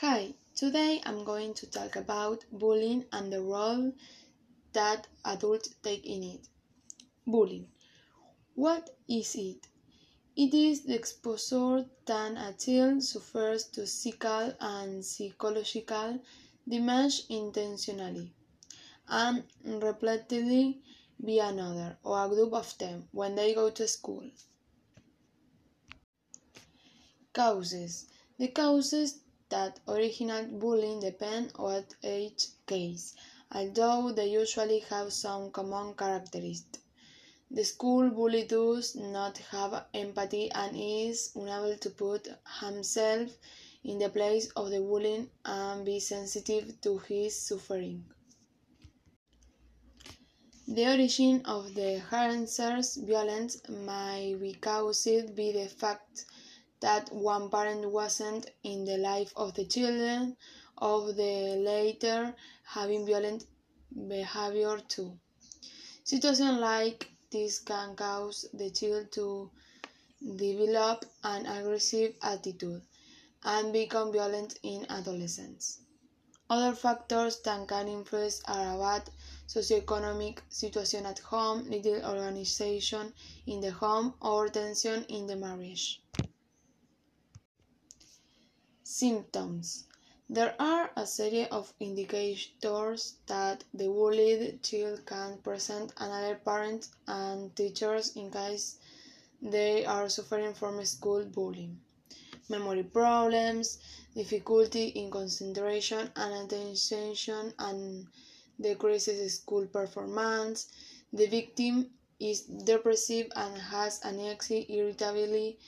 Hi, today I'm going to talk about bullying and the role that adults take in it. Bullying. What is it? It is the exposure that a child suffers to physical and psychological damage intentionally and repeatedly by another or a group of them when they go to school. Causes. The causes that originate bullying depend on each case, although they usually have some common characteristics. The school bully does not have empathy and is unable to put himself in the place of the bully and be sensitive to his suffering. The origin of the harasser's violence may be caused by the fact that one parent wasn't in the life of the children of the later having violent behavior too. Situations like this can cause the child to develop an aggressive attitude and become violent in adolescence. Other factors that can influence are a bad socioeconomic situation at home, little organization in the home, or tension in the marriage. Symptoms There are a series of indicators that the bullied child can present another parent and teachers in case they are suffering from school bullying. Memory problems, difficulty in concentration and attention, and decreases school performance. The victim is depressive and has anxiety, irritability,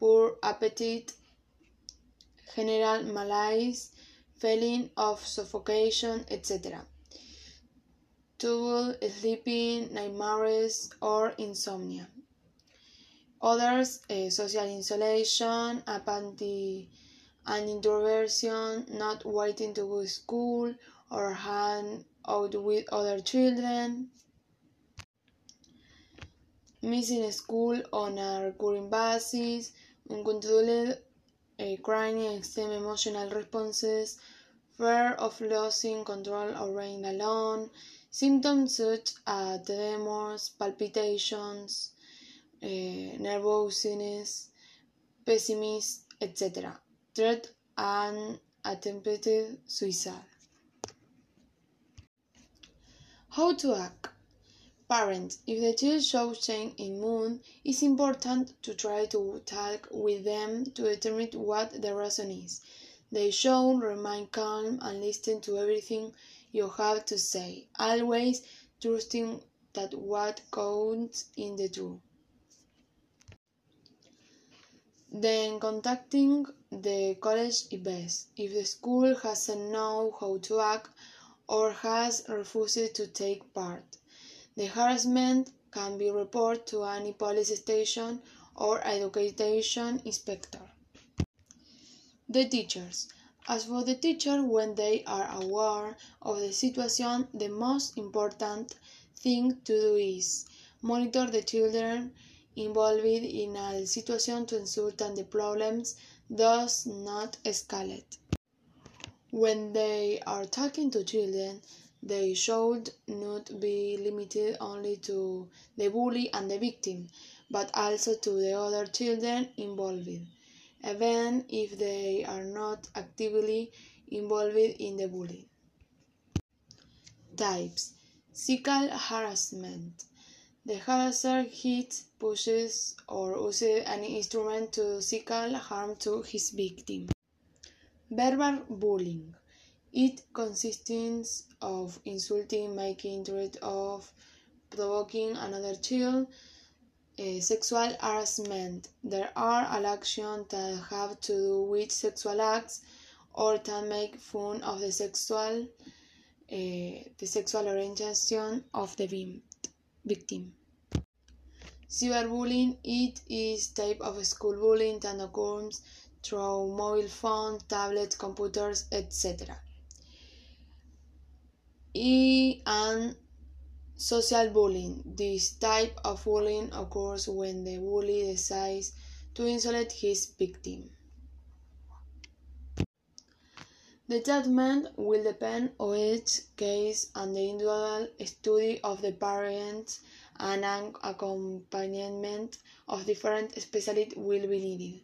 poor appetite, general malaise, feeling of suffocation, etc. Trouble sleeping, nightmares, or insomnia. Others, uh, social isolation, apathy and introversion, not wanting to go to school or hang out with other children, missing school on a recurring basis, uncontrolled uh, crying, extreme emotional responses, fear of losing control or being alone, symptoms such as tremors, palpitations, uh, nervousness, pessimism, etc. Threat and attempted suicide. How to act? If the child shows change in mood, it's important to try to talk with them to determine what the reason is. They should remain calm and listen to everything you have to say, always trusting that what counts in the truth. Then contacting the college is best. If the school hasn't know how to act or has refused to take part, the harassment can be reported to any police station or education inspector. The teachers. As for the teacher, when they are aware of the situation, the most important thing to do is monitor the children involved in a situation to ensure that the problems does not escalate. When they are talking to children, they should not be limited only to the bully and the victim, but also to the other children involved, even if they are not actively involved in the bullying. Types Physical harassment. The harasser hits, pushes, or uses any instrument to physical harm to his victim. Verbal bullying. It consists of insulting, making threats of, provoking another child. Uh, sexual harassment. There are actions that have to do with sexual acts or that make fun of the sexual, uh, the sexual orientation of the victim. Cyberbullying it is type of school bullying that occurs through mobile phones, tablets, computers, etc. E and social bullying. This type of bullying occurs when the bully decides to insult his victim. The judgment will depend on each case and the individual study of the parents and an accompaniment of different specialists will be needed.